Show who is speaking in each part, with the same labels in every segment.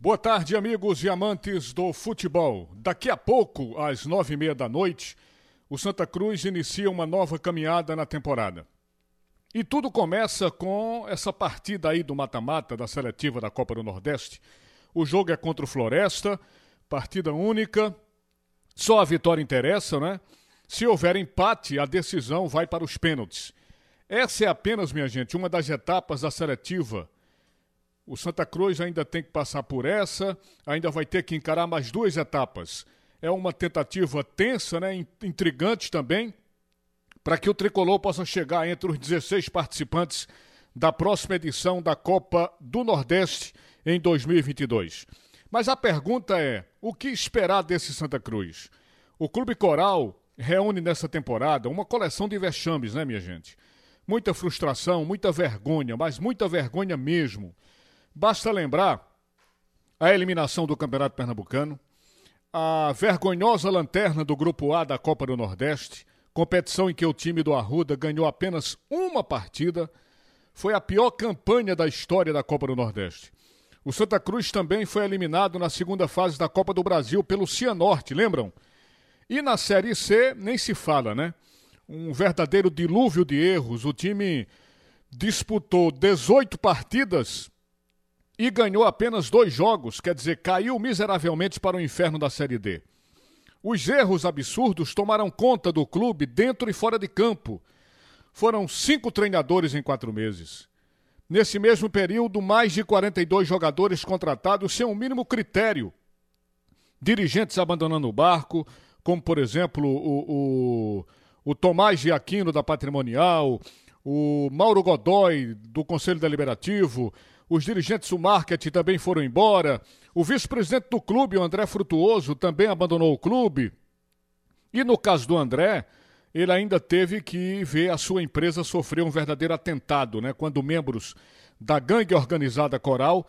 Speaker 1: Boa tarde, amigos e amantes do futebol. Daqui a pouco, às nove e meia da noite, o Santa Cruz inicia uma nova caminhada na temporada. E tudo começa com essa partida aí do mata-mata da seletiva da Copa do Nordeste. O jogo é contra o Floresta, partida única, só a vitória interessa, né? Se houver empate, a decisão vai para os pênaltis. Essa é apenas, minha gente, uma das etapas da seletiva o Santa Cruz ainda tem que passar por essa, ainda vai ter que encarar mais duas etapas. É uma tentativa tensa, né, intrigante também, para que o tricolor possa chegar entre os 16 participantes da próxima edição da Copa do Nordeste em 2022. Mas a pergunta é: o que esperar desse Santa Cruz? O Clube Coral reúne nessa temporada uma coleção de vexames, né, minha gente? Muita frustração, muita vergonha, mas muita vergonha mesmo. Basta lembrar a eliminação do Campeonato Pernambucano, a vergonhosa lanterna do Grupo A da Copa do Nordeste, competição em que o time do Arruda ganhou apenas uma partida, foi a pior campanha da história da Copa do Nordeste. O Santa Cruz também foi eliminado na segunda fase da Copa do Brasil pelo Cianorte, lembram? E na Série C nem se fala, né? Um verdadeiro dilúvio de erros. O time disputou 18 partidas e ganhou apenas dois jogos, quer dizer, caiu miseravelmente para o inferno da Série D. Os erros absurdos tomaram conta do clube dentro e fora de campo. Foram cinco treinadores em quatro meses. Nesse mesmo período, mais de 42 jogadores contratados sem o um mínimo critério. Dirigentes abandonando o barco, como por exemplo o, o, o Tomás de Aquino da Patrimonial, o Mauro Godoy do Conselho Deliberativo, os dirigentes do marketing também foram embora. O vice-presidente do clube, o André Frutuoso, também abandonou o clube. E no caso do André, ele ainda teve que ver a sua empresa sofrer um verdadeiro atentado, né? Quando membros da gangue organizada Coral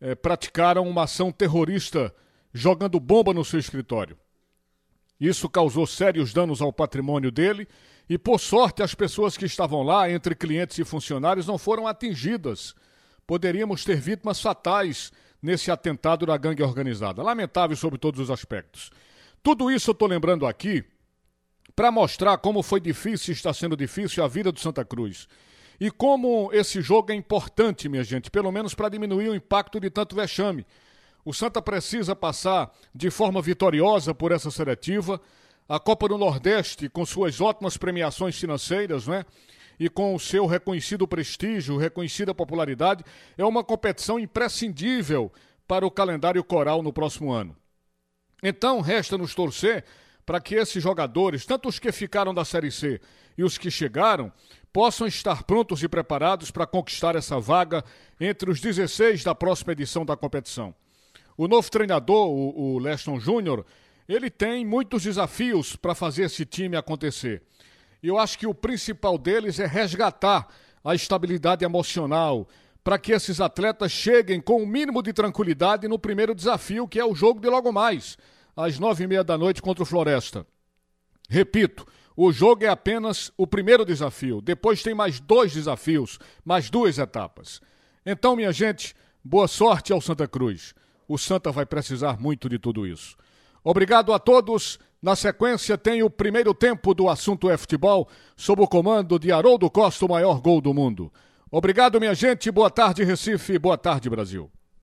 Speaker 1: eh, praticaram uma ação terrorista jogando bomba no seu escritório. Isso causou sérios danos ao patrimônio dele e, por sorte, as pessoas que estavam lá, entre clientes e funcionários, não foram atingidas poderíamos ter vítimas fatais nesse atentado da gangue organizada. Lamentável sobre todos os aspectos. Tudo isso eu estou lembrando aqui para mostrar como foi difícil está sendo difícil a vida do Santa Cruz. E como esse jogo é importante, minha gente, pelo menos para diminuir o impacto de tanto vexame. O Santa precisa passar de forma vitoriosa por essa seletiva. A Copa do Nordeste, com suas ótimas premiações financeiras, né? E com o seu reconhecido prestígio, reconhecida popularidade, é uma competição imprescindível para o calendário coral no próximo ano. Então, resta-nos torcer para que esses jogadores, tanto os que ficaram da Série C e os que chegaram, possam estar prontos e preparados para conquistar essa vaga entre os 16 da próxima edição da competição. O novo treinador, o, o Leston Júnior, ele tem muitos desafios para fazer esse time acontecer. E eu acho que o principal deles é resgatar a estabilidade emocional para que esses atletas cheguem com o um mínimo de tranquilidade no primeiro desafio, que é o jogo de logo mais, às nove e meia da noite contra o Floresta. Repito, o jogo é apenas o primeiro desafio. Depois tem mais dois desafios, mais duas etapas. Então, minha gente, boa sorte ao Santa Cruz. O Santa vai precisar muito de tudo isso. Obrigado a todos. Na sequência, tem o primeiro tempo do assunto é futebol, sob o comando de Haroldo Costa, o maior gol do mundo. Obrigado, minha gente. Boa tarde, Recife. Boa tarde, Brasil.